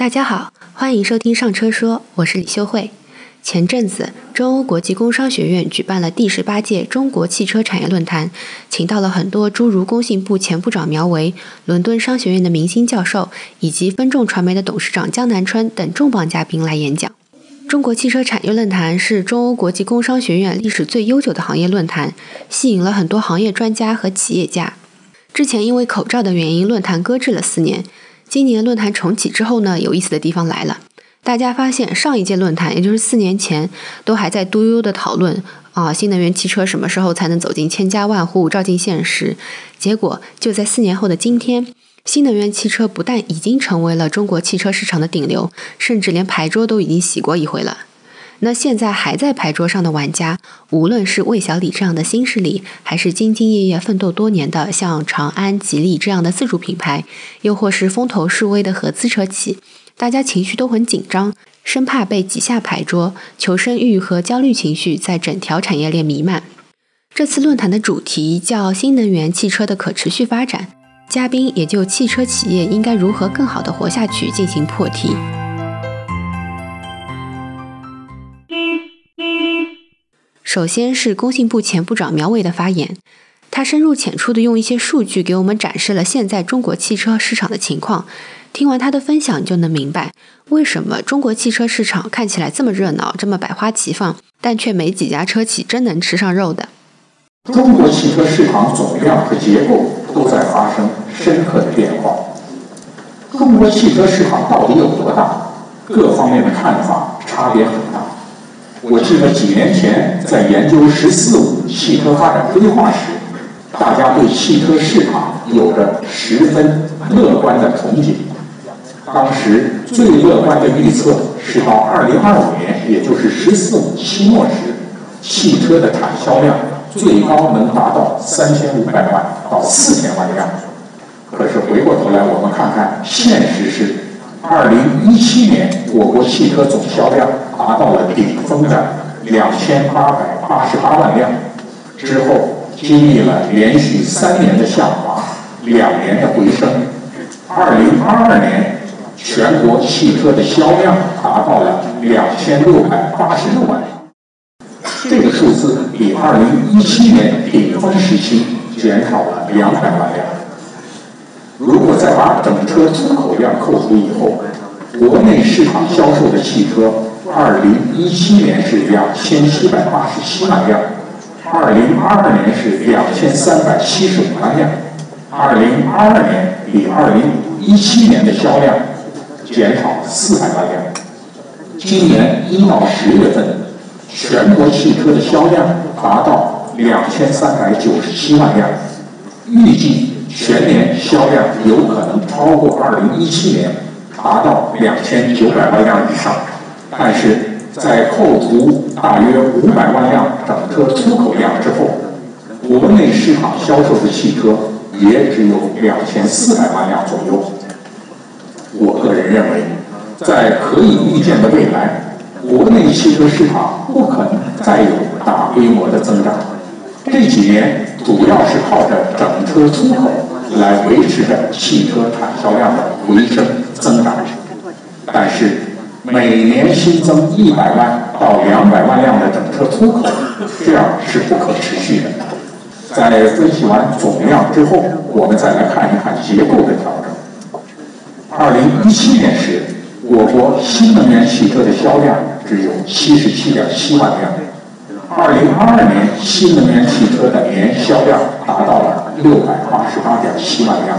大家好，欢迎收听上车说，我是李秀慧。前阵子，中欧国际工商学院举办了第十八届中国汽车产业论坛，请到了很多诸如工信部前部长苗圩、伦敦商学院的明星教授，以及分众传媒的董事长江南春等重磅嘉宾来演讲。中国汽车产业论坛是中欧国际工商学院历史最悠久的行业论坛，吸引了很多行业专家和企业家。之前因为口罩的原因，论坛搁置了四年。今年论坛重启之后呢，有意思的地方来了。大家发现上一届论坛，也就是四年前，都还在嘟悠的讨论啊，新能源汽车什么时候才能走进千家万户，照进现实？结果就在四年后的今天，新能源汽车不但已经成为了中国汽车市场的顶流，甚至连牌桌都已经洗过一回了。那现在还在牌桌上的玩家，无论是魏小李这样的新势力，还是兢兢业业奋斗多年的像长安、吉利这样的自主品牌，又或是风头势威的合资车企。大家情绪都很紧张，生怕被挤下牌桌，求生欲和焦虑情绪在整条产业链弥漫。这次论坛的主题叫“新能源汽车的可持续发展”，嘉宾也就汽车企业应该如何更好的活下去进行破题。首先是工信部前部长苗圩的发言，他深入浅出的用一些数据给我们展示了现在中国汽车市场的情况。听完他的分享，就能明白为什么中国汽车市场看起来这么热闹、这么百花齐放，但却没几家车企真能吃上肉的。中国汽车市场总量和结构都在发生深刻的变化。中国汽车市场到底有多大？各方面的看法差别很大。我记得几年前在研究“十四五”汽车发展规划时，大家对汽车市场有着十分乐观的憧憬。当时最乐观的预测是到二零二五年，也就是“十四五”期末时，汽车的产销量最高能达到三千五百万到四千万辆。可是回过头来，我们看看现实是，二零一七年我国汽车总销量达到了顶峰的两千八百八十八万辆，之后经历了连续三年的下滑，两年的回升，二零二二年。全国汽车的销量达到了两千六百八十六万辆，这个数字比二零一七年顶峰时期减少了两百万辆。如果再把整车出口量扣除以后，国内市场销售的汽车，二零一七年是两千七百八十七万辆，二零二二年是两千三百七十五万辆，二零二二年比二零一七年的销量。减少四百万辆。今年一到十月份，全国汽车的销量达到两千三百九十七万辆，预计全年销量有可能超过二零一七年，达到两千九百万辆以上。但是在扣除大约五百万辆整车出口量之后，国内市场销售的汽车也只有两千四百万辆左右。我个人认为，在可以预见的未来，国内汽车市场不可能再有大规模的增长。这几年主要是靠着整车出口来维持着汽车产销量的回升增长。但是，每年新增一百万到两百万辆的整车出口，这样是不可持续的。在分析完总量之后，我们再来看一看结构的调整。二零一七年时，我国新能源汽车的销量只有七十七点七万辆。二零二二年，新能源汽车的年销量达到了六百八十八点七万辆。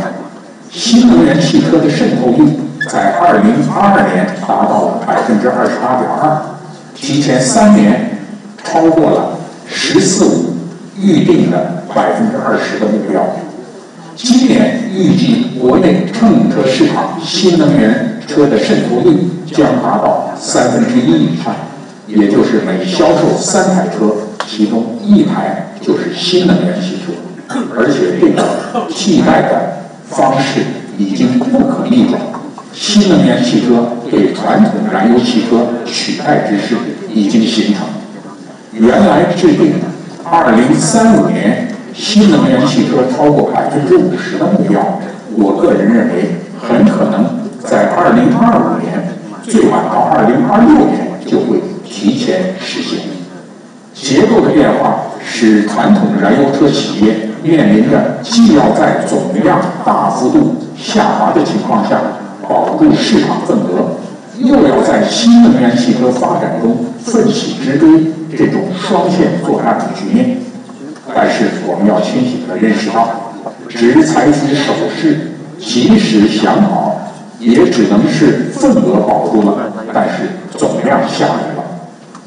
新能源汽车的渗透率在二零二二年达到了百分之二十八点二，提前三年超过了“十四五”预定的百分之二十的目标。今年预计国内乘用车市场新能源车的渗透率将达到三分之一以上，也就是每销售三台车，其中一台就是新能源汽车，而且这个替代的方式已经不可逆转，新能源汽车对传统燃油汽车取代之势已经形成。原来制定的二零三五年。新能源汽车超过百分之五十的目标，我个人认为很可能在二零二五年最晚到二零二六年就会提前实现。结构的变化使传统燃油车企业面临着既要在总量大幅度下滑的情况下保住市场份额，又要在新能源汽车发展中奋起直追这种双线作战的局面。但是我们要清醒地认识到，只采取守势，即使想好，也只能是份额保住了，但是总量下来了。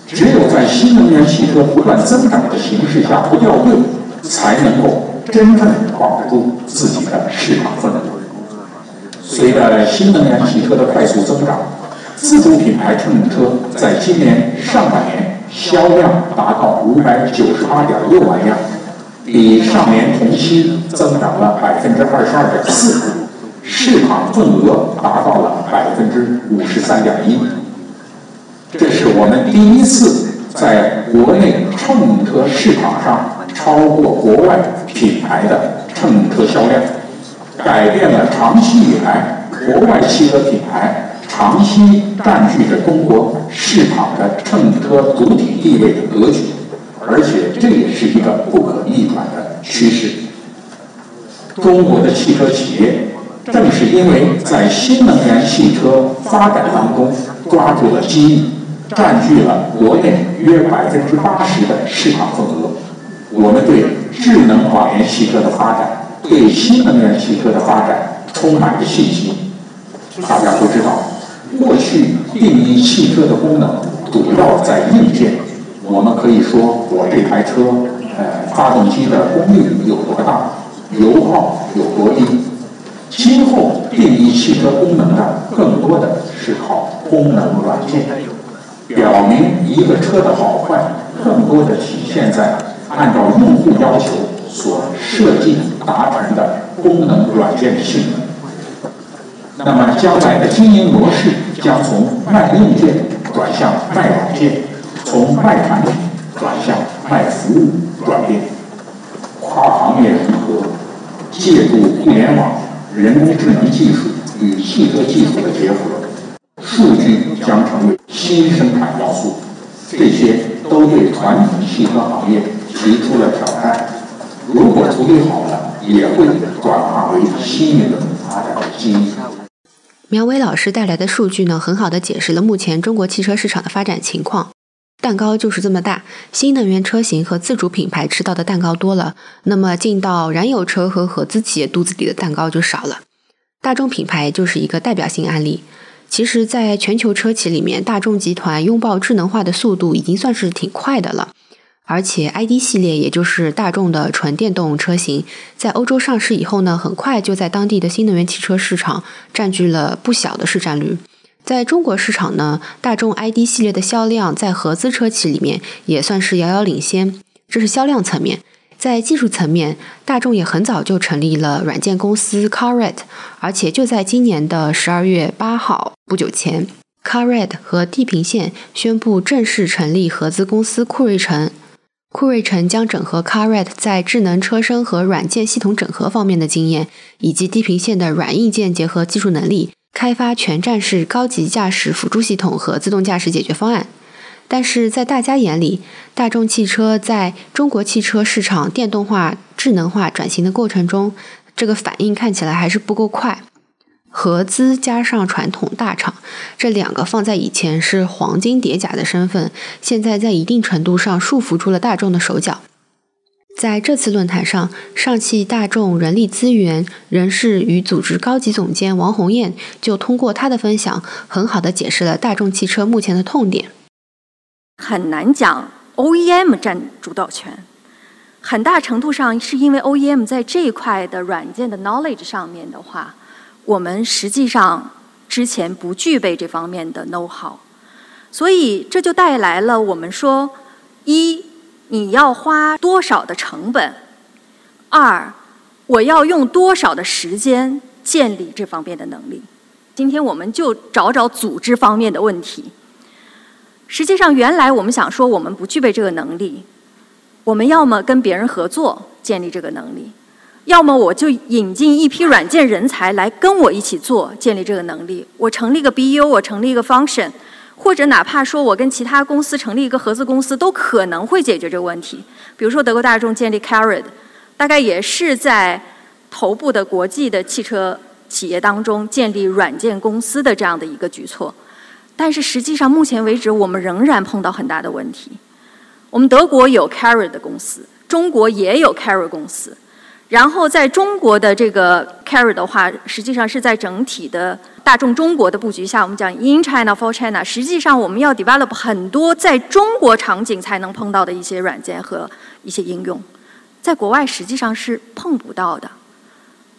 只有在新能源汽车不断增长的形势下不掉队，才能够真正保住自己的市场份额。随着新能源汽车的快速增长，自主品牌乘用车在今年上半年销量达到五百九十八点六万辆，比上年同期增长了百分之二十二点四，市场份额达到了百分之五十三点一。这是我们第一次在国内乘用车市场上超过国外品牌的乘用车销量，改变了长期以来国外汽车品牌长期占据着中国市场的乘车主体地位的格局，而且这也是一个不可逆转的趋势。中国的汽车企业正是因为在新能源汽车发展当中抓住了机遇。占据了国内约百分之八十的市场份额。我们对智能网联汽车的发展，对新能源汽车的发展充满着信心。大家都知道，过去定义汽车的功能主要在硬件。我们可以说，我这台车，呃，发动机的功率有多大，油耗有多低。今后定义汽车功能的，更多的是靠功能软件。表明一个车的好坏，更多的体现在按照用户要求所设计达成的功能软件的性能。那么，将来的经营模式将从卖硬件转向卖软件，从卖产品转向卖服务转变。跨行业融合，借助互联网、人工智能技术与汽车技术的结合，数据将成为。新生产要素，这些都对传统汽车行业提出了挑战。如果处理好了，也会转化为新一轮发展的机遇。苗伟老师带来的数据呢，很好的解释了目前中国汽车市场的发展情况。蛋糕就是这么大，新能源车型和自主品牌吃到的蛋糕多了，那么进到燃油车和合资企业肚子里的蛋糕就少了。大众品牌就是一个代表性案例。其实，在全球车企里面，大众集团拥抱智能化的速度已经算是挺快的了。而且，ID 系列也就是大众的纯电动车型，在欧洲上市以后呢，很快就在当地的新能源汽车市场占据了不小的市占率。在中国市场呢，大众 ID 系列的销量在合资车企里面也算是遥遥领先，这是销量层面。在技术层面，大众也很早就成立了软件公司 CarRed，而且就在今年的十二月八号不久前，CarRed 和地平线宣布正式成立合资公司酷睿城。酷睿城将整合 CarRed 在智能车身和软件系统整合方面的经验，以及地平线的软硬件结合技术能力，开发全站式高级驾驶辅助系统和自动驾驶解决方案。但是在大家眼里，大众汽车在中国汽车市场电动化、智能化转型的过程中，这个反应看起来还是不够快。合资加上传统大厂，这两个放在以前是黄金叠甲的身份，现在在一定程度上束缚住了大众的手脚。在这次论坛上，上汽大众人力资源人事与组织高级总监王红艳就通过他的分享，很好的解释了大众汽车目前的痛点。很难讲 OEM 占主导权，很大程度上是因为 OEM 在这一块的软件的 knowledge 上面的话，我们实际上之前不具备这方面的 know how，所以这就带来了我们说：一，你要花多少的成本；二，我要用多少的时间建立这方面的能力。今天我们就找找组织方面的问题。实际上，原来我们想说我们不具备这个能力，我们要么跟别人合作建立这个能力，要么我就引进一批软件人才来跟我一起做，建立这个能力。我成立一个 BU，我成立一个 function，或者哪怕说我跟其他公司成立一个合资公司，都可能会解决这个问题。比如说德国大众建立 Carad，大概也是在头部的国际的汽车企业当中建立软件公司的这样的一个举措。但是实际上，目前为止我们仍然碰到很大的问题。我们德国有 Carrot 的公司，中国也有 Carrot 公司。然后在中国的这个 carry 的话，实际上是在整体的大众中国的布局下，我们讲 in China for China，实际上我们要 develop 很多在中国场景才能碰到的一些软件和一些应用，在国外实际上是碰不到的。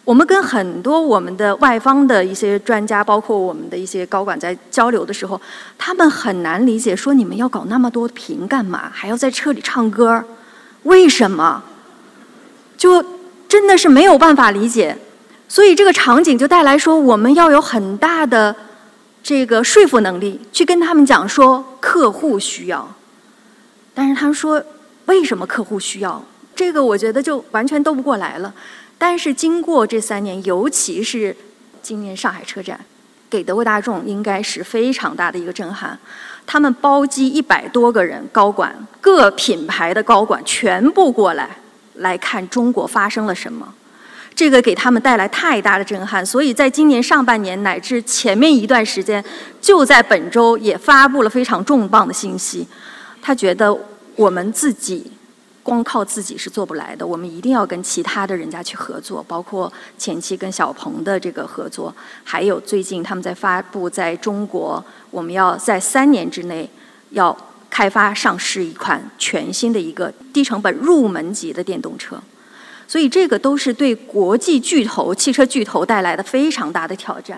我们跟很多我们的外方的一些专家，包括我们的一些高管在交流的时候，他们很难理解，说你们要搞那么多屏干嘛？还要在车里唱歌？为什么？就。真的是没有办法理解，所以这个场景就带来说，我们要有很大的这个说服能力，去跟他们讲说客户需要。但是他们说为什么客户需要？这个我觉得就完全斗不过来了。但是经过这三年，尤其是今年上海车展，给德国大众应该是非常大的一个震撼。他们包机一百多个人高管，各品牌的高管全部过来。来看中国发生了什么，这个给他们带来太大的震撼，所以在今年上半年乃至前面一段时间，就在本周也发布了非常重磅的信息。他觉得我们自己光靠自己是做不来的，我们一定要跟其他的人家去合作，包括前期跟小鹏的这个合作，还有最近他们在发布在中国，我们要在三年之内要。开发上市一款全新的一个低成本入门级的电动车，所以这个都是对国际巨头、汽车巨头带来的非常大的挑战。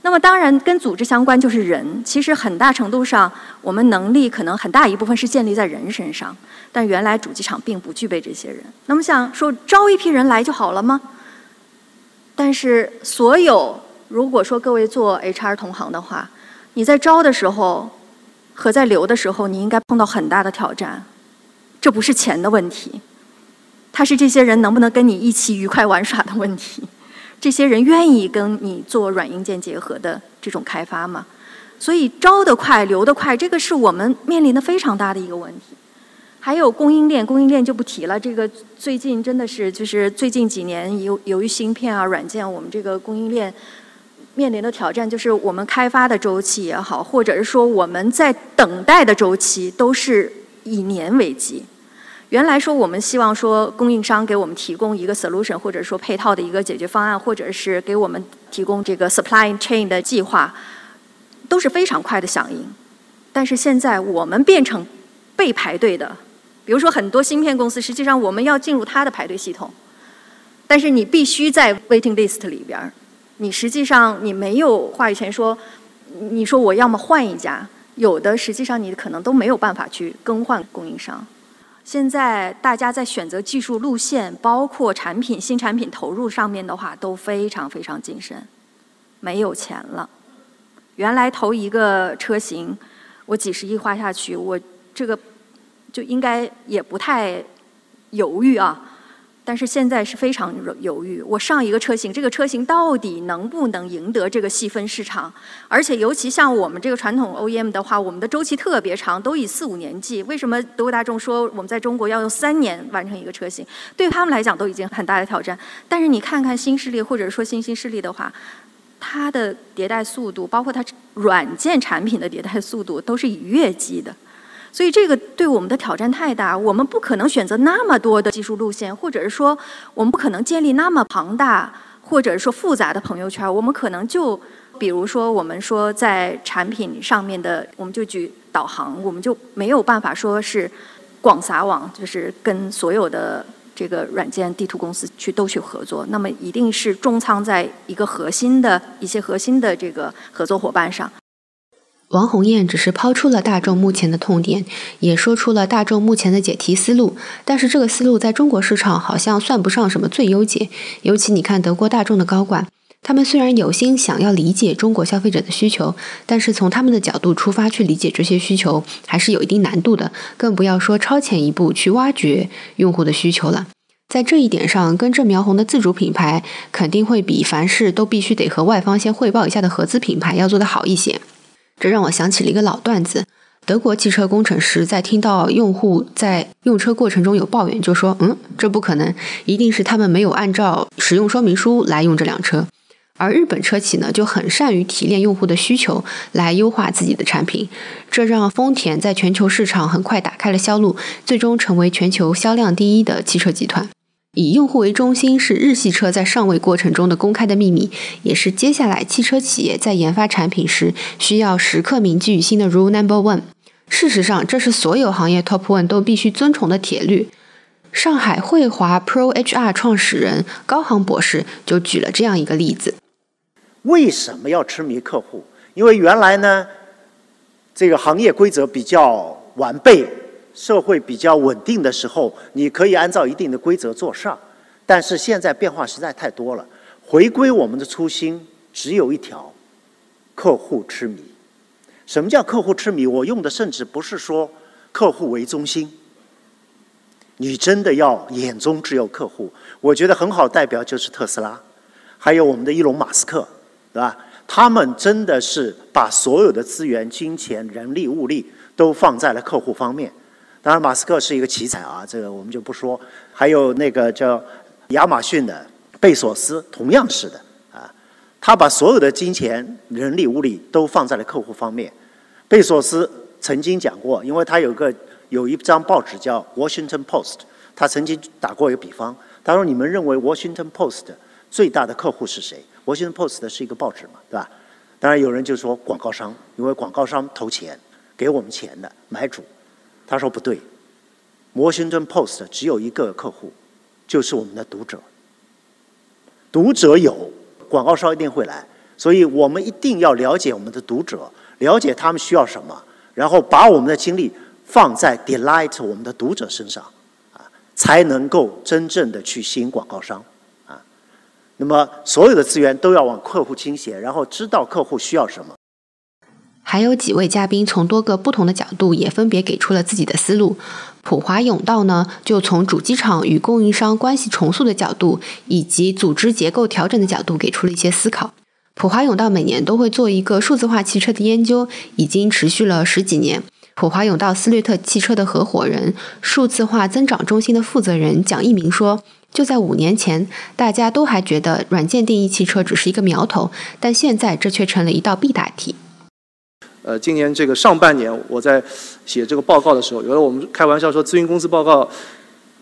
那么当然跟组织相关就是人，其实很大程度上我们能力可能很大一部分是建立在人身上，但原来主机厂并不具备这些人。那么想说招一批人来就好了吗？但是所有如果说各位做 HR 同行的话，你在招的时候。和在留的时候，你应该碰到很大的挑战。这不是钱的问题，它是这些人能不能跟你一起愉快玩耍的问题。这些人愿意跟你做软硬件结合的这种开发吗？所以招得快，留得快，这个是我们面临的非常大的一个问题。还有供应链，供应链就不提了。这个最近真的是，就是最近几年由由于芯片啊、软件，我们这个供应链。面临的挑战就是我们开发的周期也好，或者是说我们在等待的周期都是以年为计。原来说我们希望说供应商给我们提供一个 solution，或者说配套的一个解决方案，或者是给我们提供这个 supply chain 的计划，都是非常快的响应。但是现在我们变成被排队的，比如说很多芯片公司，实际上我们要进入它的排队系统，但是你必须在 waiting list 里边儿。你实际上你没有话语权，说你说我要么换一家，有的实际上你可能都没有办法去更换供应商。现在大家在选择技术路线，包括产品新产品投入上面的话，都非常非常谨慎，没有钱了。原来投一个车型，我几十亿花下去，我这个就应该也不太犹豫啊。但是现在是非常犹豫，我上一个车型，这个车型到底能不能赢得这个细分市场？而且尤其像我们这个传统 OEM 的话，我们的周期特别长，都以四五年计。为什么德国大众说我们在中国要用三年完成一个车型？对他们来讲都已经很大的挑战。但是你看看新势力或者说新兴势力的话，它的迭代速度，包括它软件产品的迭代速度，都是以月计的。所以这个对我们的挑战太大，我们不可能选择那么多的技术路线，或者是说我们不可能建立那么庞大或者说复杂的朋友圈。我们可能就比如说我们说在产品上面的，我们就举导航，我们就没有办法说是广撒网，就是跟所有的这个软件地图公司去都去合作。那么一定是重仓在一个核心的一些核心的这个合作伙伴上。王红艳只是抛出了大众目前的痛点，也说出了大众目前的解题思路。但是这个思路在中国市场好像算不上什么最优解。尤其你看德国大众的高管，他们虽然有心想要理解中国消费者的需求，但是从他们的角度出发去理解这些需求，还是有一定难度的。更不要说超前一步去挖掘用户的需求了。在这一点上，根正苗红的自主品牌肯定会比凡事都必须得和外方先汇报一下的合资品牌要做得好一些。这让我想起了一个老段子：德国汽车工程师在听到用户在用车过程中有抱怨，就说：“嗯，这不可能，一定是他们没有按照使用说明书来用这辆车。”而日本车企呢，就很善于提炼用户的需求来优化自己的产品，这让丰田在全球市场很快打开了销路，最终成为全球销量第一的汽车集团。以用户为中心是日系车在上位过程中的公开的秘密，也是接下来汽车企业在研发产品时需要时刻铭记于心的 rule number one。事实上，这是所有行业 top one 都必须遵从的铁律。上海汇华 Pro HR 创始人高航博士就举了这样一个例子。为什么要痴迷客户？因为原来呢，这个行业规则比较完备，社会比较稳定的时候，你可以按照一定的规则做事儿。但是现在变化实在太多了，回归我们的初心只有一条：客户痴迷。什么叫客户痴迷？我用的甚至不是说客户为中心，你真的要眼中只有客户。我觉得很好代表就是特斯拉，还有我们的伊隆马斯克。对吧？他们真的是把所有的资源、金钱、人力、物力都放在了客户方面。当然，马斯克是一个奇才啊，这个我们就不说。还有那个叫亚马逊的贝索斯，同样是的啊，他把所有的金钱、人力、物力都放在了客户方面。贝索斯曾经讲过，因为他有个有一张报纸叫《Washington Post》，他曾经打过一个比方，他说：“你们认为《Washington Post》最大的客户是谁？”《Washington Post》是一个报纸嘛，对吧？当然有人就说广告商，因为广告商投钱给我们钱的买主。他说不对，《摩星顿 Post》只有一个客户，就是我们的读者。读者有，广告商一定会来，所以我们一定要了解我们的读者，了解他们需要什么，然后把我们的精力放在 delight 我们的读者身上，啊，才能够真正的去吸引广告商啊。那么，所有的资源都要往客户倾斜，然后知道客户需要什么。还有几位嘉宾从多个不同的角度，也分别给出了自己的思路。普华永道呢，就从主机厂与供应商关系重塑的角度，以及组织结构调整的角度，给出了一些思考。普华永道每年都会做一个数字化汽车的研究，已经持续了十几年。普华永道斯略特汽车的合伙人、数字化增长中心的负责人蒋一鸣说。就在五年前，大家都还觉得软件定义汽车只是一个苗头，但现在这却成了一道必答题。呃，今年这个上半年，我在写这个报告的时候，有的我们开玩笑说，咨询公司报告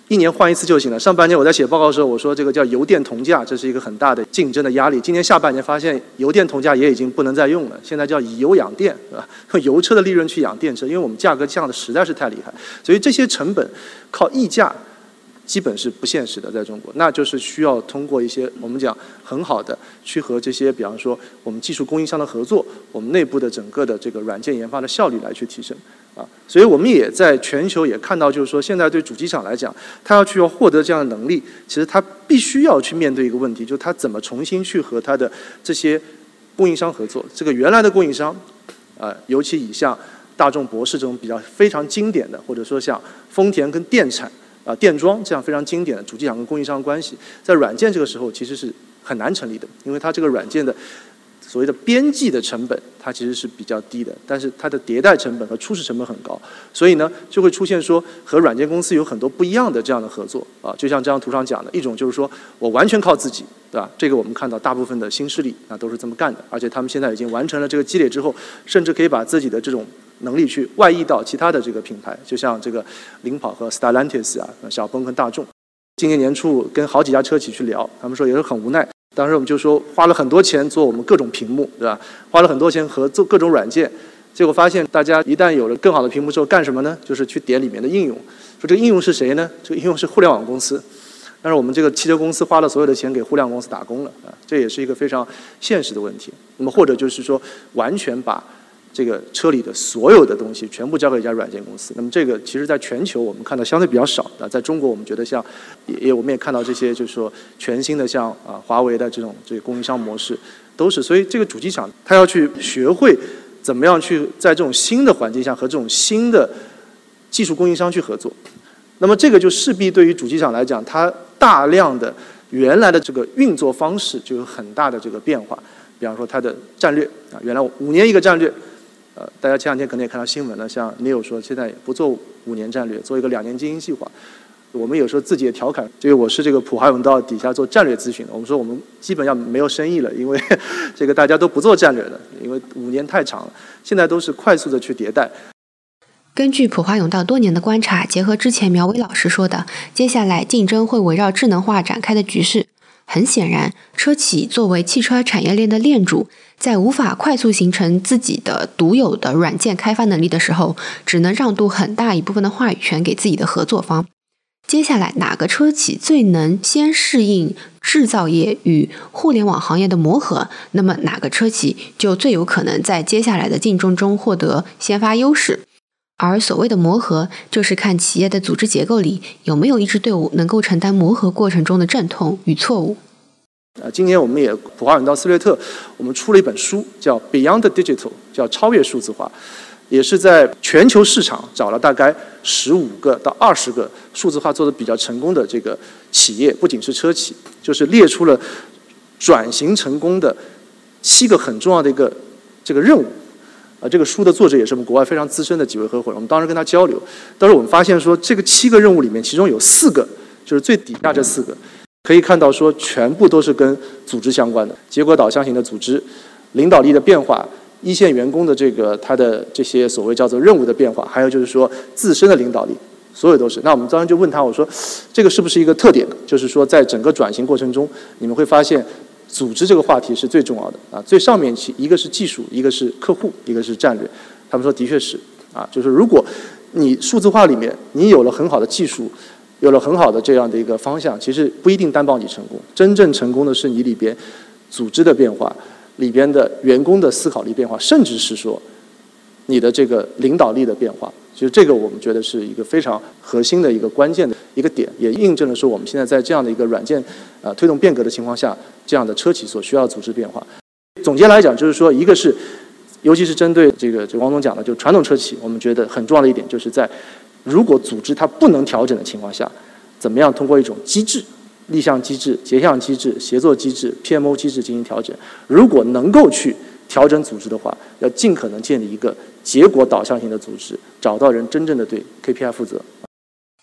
一年换一次就行了。上半年我在写报告的时候，我说这个叫油电同价，这是一个很大的竞争的压力。今年下半年发现，油电同价也已经不能再用了，现在叫以油养电，是吧？用 油车的利润去养电车，因为我们价格降的实在是太厉害，所以这些成本靠溢价。基本是不现实的，在中国，那就是需要通过一些我们讲很好的去和这些，比方说我们技术供应商的合作，我们内部的整个的这个软件研发的效率来去提升啊。所以我们也在全球也看到，就是说现在对主机厂来讲，他要去要获得这样的能力，其实他必须要去面对一个问题，就是他怎么重新去和他的这些供应商合作。这个原来的供应商，啊，尤其以像大众、博世这种比较非常经典的，或者说像丰田跟电产。啊，电装这样非常经典的主机厂跟供应商关系，在软件这个时候其实是很难成立的，因为它这个软件的所谓的边际的成本，它其实是比较低的，但是它的迭代成本和初始成本很高，所以呢就会出现说和软件公司有很多不一样的这样的合作啊，就像这张图上讲的一种就是说我完全靠自己，对吧？这个我们看到大部分的新势力啊都是这么干的，而且他们现在已经完成了这个积累之后，甚至可以把自己的这种。能力去外溢到其他的这个品牌，就像这个领跑和 Stellantis 啊，小鹏和大众。今年年初跟好几家车企去聊，他们说也是很无奈。当时我们就说花了很多钱做我们各种屏幕，对吧？花了很多钱合作各种软件，结果发现大家一旦有了更好的屏幕之后干什么呢？就是去点里面的应用。说这个应用是谁呢？这个应用是互联网公司。但是我们这个汽车公司花了所有的钱给互联网公司打工了啊，这也是一个非常现实的问题。那么或者就是说完全把。这个车里的所有的东西全部交给一家软件公司。那么这个其实在全球我们看到相对比较少的，在中国我们觉得像也我们也看到这些就是说全新的像啊华为的这种这个供应商模式都是。所以这个主机厂它要去学会怎么样去在这种新的环境下和这种新的技术供应商去合作。那么这个就势必对于主机厂来讲，它大量的原来的这个运作方式就有很大的这个变化。比方说它的战略啊，原来五年一个战略，呃，大家前两天可能也看到新闻了，像 Neil 说现在不做五年战略，做一个两年经营计划。我们有时候自己也调侃，这个我是这个普华永道底下做战略咨询的，我们说我们基本上没有生意了，因为 这个大家都不做战略了，因为五年太长了，现在都是快速的去迭代。根据普华永道多年的观察，结合之前苗伟老师说的，接下来竞争会围绕智能化展开的局势。很显然，车企作为汽车产业链的链主，在无法快速形成自己的独有的软件开发能力的时候，只能让渡很大一部分的话语权给自己的合作方。接下来，哪个车企最能先适应制造业与互联网行业的磨合，那么哪个车企就最有可能在接下来的竞争中获得先发优势。而所谓的磨合，就是看企业的组织结构里有没有一支队伍能够承担磨合过程中的阵痛与错误。啊，今年我们也普华永道斯略特，我们出了一本书，叫《Beyond Digital》，叫超越数字化，也是在全球市场找了大概十五个到二十个数字化做的比较成功的这个企业，不仅是车企，就是列出了转型成功的七个很重要的一个这个任务。啊，这个书的作者也是我们国外非常资深的几位合伙人。我们当时跟他交流，当时我们发现说，这个七个任务里面，其中有四个就是最底下这四个，可以看到说，全部都是跟组织相关的，结果导向型的组织，领导力的变化，一线员工的这个他的这些所谓叫做任务的变化，还有就是说自身的领导力，所有都是。那我们当时就问他，我说，这个是不是一个特点？就是说，在整个转型过程中，你们会发现。组织这个话题是最重要的啊，最上面去一个是技术，一个是客户，一个是战略。他们说的确是啊，就是如果你数字化里面你有了很好的技术，有了很好的这样的一个方向，其实不一定担保你成功。真正成功的是你里边组织的变化，里边的员工的思考力变化，甚至是说你的这个领导力的变化。其实这个我们觉得是一个非常核心的一个关键的一个点，也印证了说我们现在在这样的一个软件呃推动变革的情况下，这样的车企所需要组织变化。总结来讲，就是说，一个是，尤其是针对这个这王总讲的，就传统车企，我们觉得很重要的一点，就是在如果组织它不能调整的情况下，怎么样通过一种机制、立项机制、结项机制、协作机制、PMO 机制进行调整。如果能够去调整组织的话，要尽可能建立一个结果导向型的组织，找到人真正的对 KPI 负责。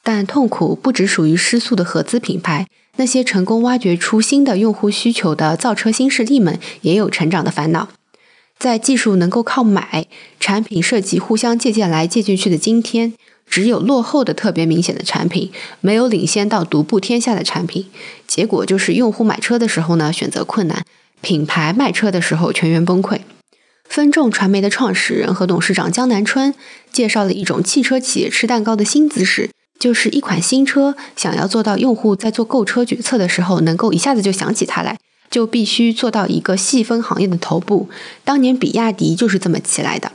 但痛苦不只属于失速的合资品牌，那些成功挖掘出新的用户需求的造车新势力们也有成长的烦恼。在技术能够靠买，产品设计互相借鉴来借进去的今天，只有落后的特别明显的产品，没有领先到独步天下的产品。结果就是用户买车的时候呢，选择困难。品牌卖车的时候全员崩溃。分众传媒的创始人和董事长江南春介绍了一种汽车企业吃蛋糕的新姿势，就是一款新车想要做到用户在做购车决策的时候能够一下子就想起它来，就必须做到一个细分行业的头部。当年比亚迪就是这么起来的。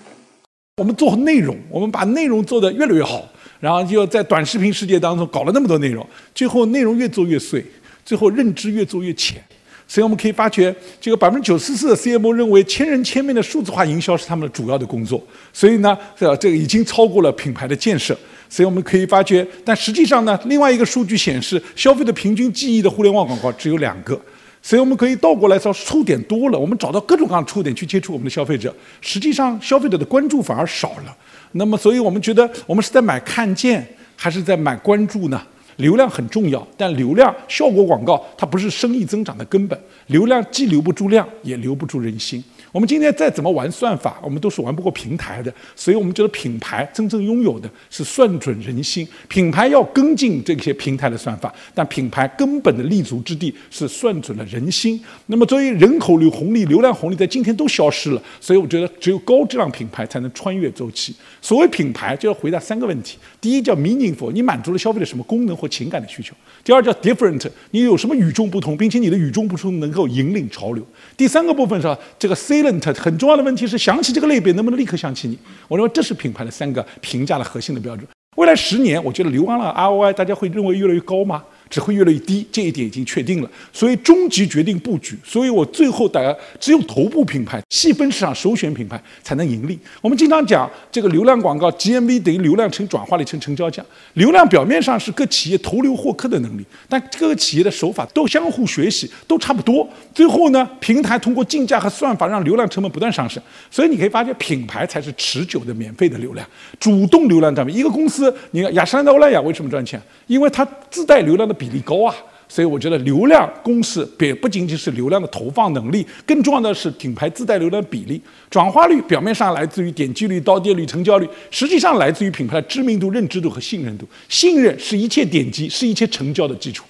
我们做内容，我们把内容做得越来越好，然后就在短视频世界当中搞了那么多内容，最后内容越做越碎，最后认知越做越浅。所以我们可以发觉，这个百分之九十四的 CMO 认为千人千面的数字化营销是他们的主要的工作。所以呢，这这个已经超过了品牌的建设。所以我们可以发觉，但实际上呢，另外一个数据显示，消费的平均记忆的互联网广告只有两个。所以我们可以倒过来说，触点多了，我们找到各种各样的触点去接触我们的消费者，实际上消费者的关注反而少了。那么，所以我们觉得，我们是在买看见，还是在买关注呢？流量很重要，但流量效果广告它不是生意增长的根本。流量既留不住量，也留不住人心。我们今天再怎么玩算法，我们都是玩不过平台的。所以，我们觉得品牌真正拥有的是算准人心。品牌要跟进这些平台的算法，但品牌根本的立足之地是算准了人心。那么，作为人口流红利、流量红利，在今天都消失了。所以，我觉得只有高质量品牌才能穿越周期。所谓品牌，就要回答三个问题：第一，叫 meaningful，你满足了消费者什么功能或情感的需求；第二，叫 different，你有什么与众不同，并且你的与众不同能够引领潮流；第三个部分是这个 C。很重要的问题是，想起这个类别能不能立刻想起你？我认为这是品牌的三个评价的核心的标准。未来十年，我觉得流量了 ROI 大家会认为越来越高吗？只会越来越低，这一点已经确定了。所以终极决定布局。所以我最后大家只有头部品牌、细分市场首选品牌才能盈利。我们经常讲这个流量广告 GMV 等于流量乘转化率乘成交价。流量表面上是各企业投流获客的能力，但各个企业的手法都相互学习，都差不多。最后呢，平台通过竞价和算法让流量成本不断上升。所以你可以发现，品牌才是持久的免费的流量，主动流量占比。一个公司，你看雅诗兰黛、欧莱雅为什么赚钱？因为它自带流量的比比例高啊。所以我觉得流量公式别不仅仅是流量的投放能力，更重要的是品牌自带流量比例。转化率表面上来自于点击率、到店率、成交率，实际上来自于品牌的知名度、认知度和信任度。信任是一切点击、是一切成交的基础。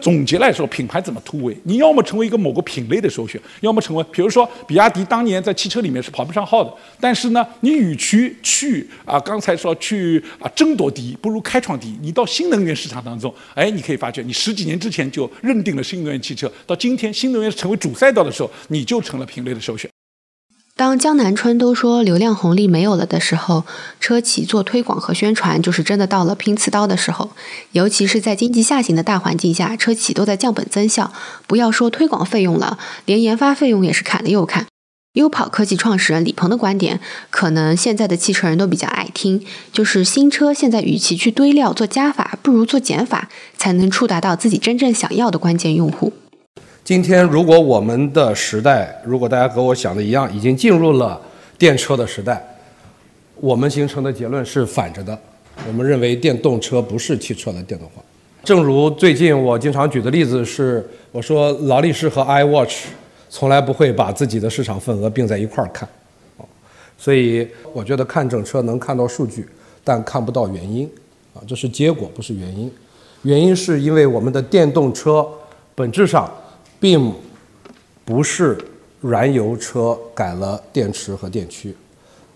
总结来说，品牌怎么突围？你要么成为一个某个品类的首选，要么成为，比如说比亚迪当年在汽车里面是排不上号的。但是呢，你与其去啊，刚才说去啊争夺第一，不如开创第一。你到新能源市场当中，哎，你可以发觉，你十几年之前就认定了新能源汽车，到今天新能源成为主赛道的时候，你就成了品类的首选。当江南春都说流量红利没有了的时候，车企做推广和宣传就是真的到了拼刺刀的时候。尤其是在经济下行的大环境下，车企都在降本增效。不要说推广费用了，连研发费用也是砍了又砍。优跑科技创始人李鹏的观点，可能现在的汽车人都比较爱听，就是新车现在与其去堆料做加法，不如做减法，才能触达到自己真正想要的关键用户。今天，如果我们的时代，如果大家和我想的一样，已经进入了电车的时代，我们形成的结论是反着的。我们认为电动车不是汽车的电动化。正如最近我经常举的例子是，我说劳力士和 iWatch 从来不会把自己的市场份额并在一块儿看。所以我觉得看整车能看到数据，但看不到原因。啊，这是结果，不是原因。原因是因为我们的电动车本质上。并不是燃油车改了电池和电驱，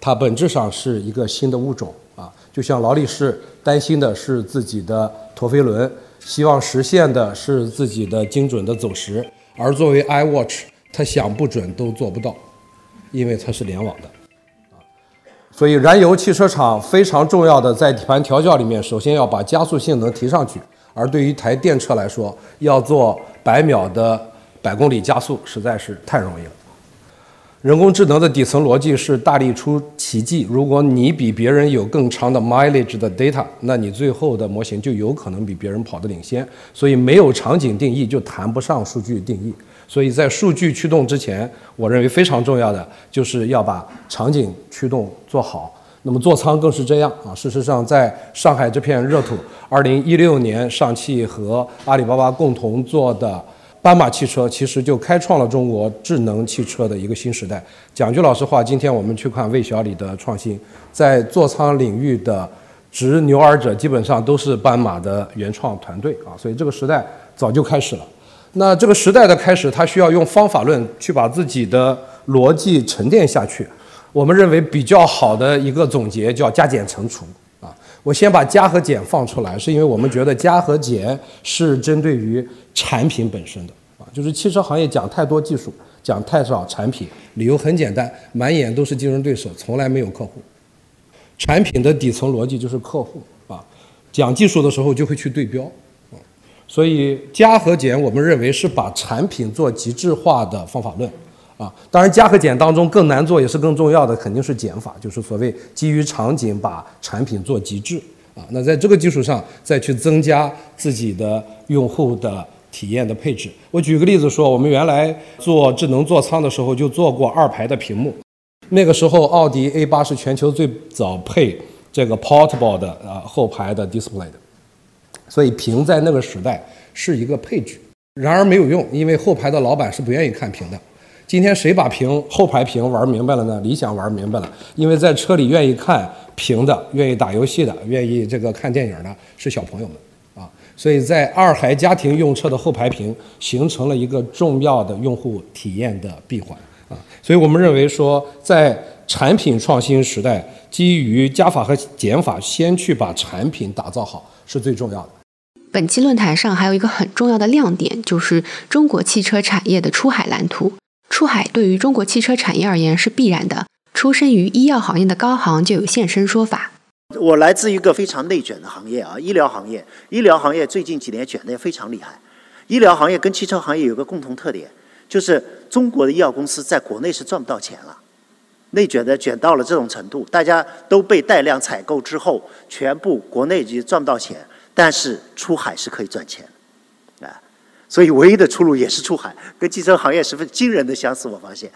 它本质上是一个新的物种啊。就像劳力士担心的是自己的陀飞轮，希望实现的是自己的精准的走时，而作为 iWatch，它想不准都做不到，因为它是联网的啊。所以燃油汽车厂非常重要的在底盘调教里面，首先要把加速性能提上去，而对于一台电车来说，要做百秒的。百公里加速实在是太容易了。人工智能的底层逻辑是大力出奇迹。如果你比别人有更长的 mileage 的 data，那你最后的模型就有可能比别人跑得领先。所以没有场景定义就谈不上数据定义。所以在数据驱动之前，我认为非常重要的就是要把场景驱动做好。那么座舱更是这样啊。事实上，在上海这片热土，2016年上汽和阿里巴巴共同做的。斑马汽车其实就开创了中国智能汽车的一个新时代。讲句老实话，今天我们去看魏小李的创新，在座舱领域的执牛耳者基本上都是斑马的原创团队啊，所以这个时代早就开始了。那这个时代的开始，它需要用方法论去把自己的逻辑沉淀下去。我们认为比较好的一个总结叫加减乘除。我先把加和减放出来，是因为我们觉得加和减是针对于。产品本身的啊，就是汽车行业讲太多技术，讲太少产品，理由很简单，满眼都是竞争对手，从来没有客户。产品的底层逻辑就是客户啊，讲技术的时候就会去对标啊，所以加和减，我们认为是把产品做极致化的方法论啊。当然，加和减当中更难做也是更重要的，肯定是减法，就是所谓基于场景把产品做极致啊。那在这个基础上再去增加自己的用户的。体验的配置，我举个例子说，我们原来做智能座舱的时候就做过二排的屏幕，那个时候奥迪 A 八是全球最早配这个 portable 的呃后排的 display 的，所以屏在那个时代是一个配置，然而没有用，因为后排的老板是不愿意看屏的。今天谁把屏后排屏玩明白了呢？理想玩明白了，因为在车里愿意看屏的、愿意打游戏的、愿意这个看电影的是小朋友们啊。所以在二孩家庭用车的后排屏形成了一个重要的用户体验的闭环啊，所以我们认为说，在产品创新时代，基于加法和减法，先去把产品打造好是最重要的。本期论坛上还有一个很重要的亮点，就是中国汽车产业的出海蓝图。出海对于中国汽车产业而言是必然的。出身于医药行业的高行就有现身说法。我来自一个非常内卷的行业啊，医疗行业。医疗行业最近几年卷得也非常厉害。医疗行业跟汽车行业有个共同特点，就是中国的医药公司在国内是赚不到钱了，内卷的卷到了这种程度，大家都被带量采购之后，全部国内就赚不到钱，但是出海是可以赚钱，所以唯一的出路也是出海，跟汽车行业十分惊人的相似，我发现。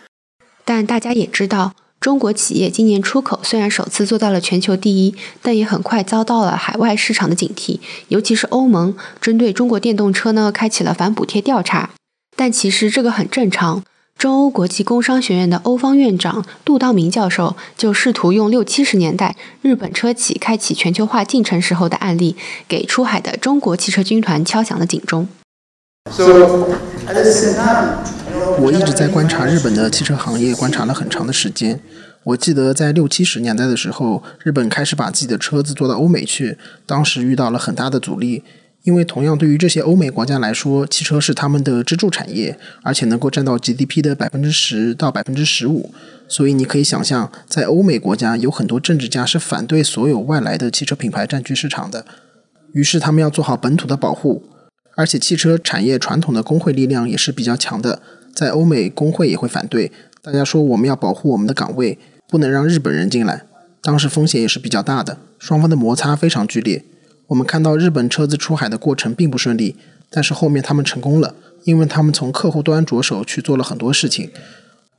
但大家也知道。中国企业今年出口虽然首次做到了全球第一，但也很快遭到了海外市场的警惕，尤其是欧盟针对中国电动车呢开启了反补贴调查。但其实这个很正常。中欧国际工商学院的欧方院长杜道明教授就试图用六七十年代日本车企开启全球化进程时候的案例，给出海的中国汽车军团敲响了警钟。我一直在观察日本的汽车行业，观察了很长的时间。我记得在六七十年代的时候，日本开始把自己的车子做到欧美去，当时遇到了很大的阻力，因为同样对于这些欧美国家来说，汽车是他们的支柱产业，而且能够占到 GDP 的百分之十到百分之十五。所以你可以想象，在欧美国家有很多政治家是反对所有外来的汽车品牌占据市场的，于是他们要做好本土的保护，而且汽车产业传统的工会力量也是比较强的。在欧美，工会也会反对。大家说我们要保护我们的岗位，不能让日本人进来。当时风险也是比较大的，双方的摩擦非常剧烈。我们看到日本车子出海的过程并不顺利，但是后面他们成功了，因为他们从客户端着手去做了很多事情。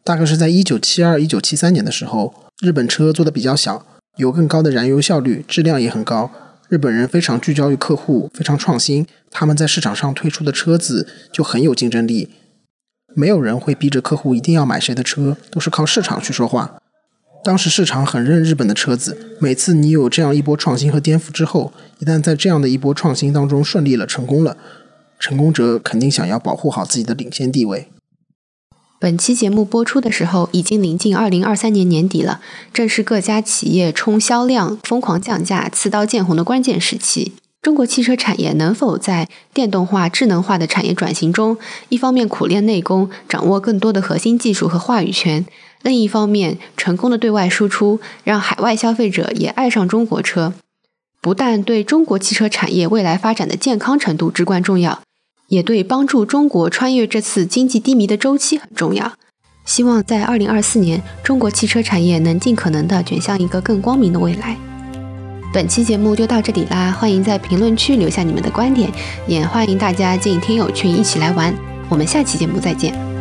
大概是在一九七二、一九七三年的时候，日本车做的比较小，有更高的燃油效率，质量也很高。日本人非常聚焦于客户，非常创新，他们在市场上推出的车子就很有竞争力。没有人会逼着客户一定要买谁的车，都是靠市场去说话。当时市场很认日本的车子，每次你有这样一波创新和颠覆之后，一旦在这样的一波创新当中顺利了、成功了，成功者肯定想要保护好自己的领先地位。本期节目播出的时候，已经临近二零二三年年底了，正是各家企业冲销量、疯狂降价、刺刀见红的关键时期。中国汽车产业能否在电动化、智能化的产业转型中，一方面苦练内功，掌握更多的核心技术和话语权；另一方面，成功的对外输出，让海外消费者也爱上中国车，不但对中国汽车产业未来发展的健康程度至关重要，也对帮助中国穿越这次经济低迷的周期很重要。希望在二零二四年，中国汽车产业能尽可能的卷向一个更光明的未来。本期节目就到这里啦，欢迎在评论区留下你们的观点，也欢迎大家进听友群一起来玩。我们下期节目再见。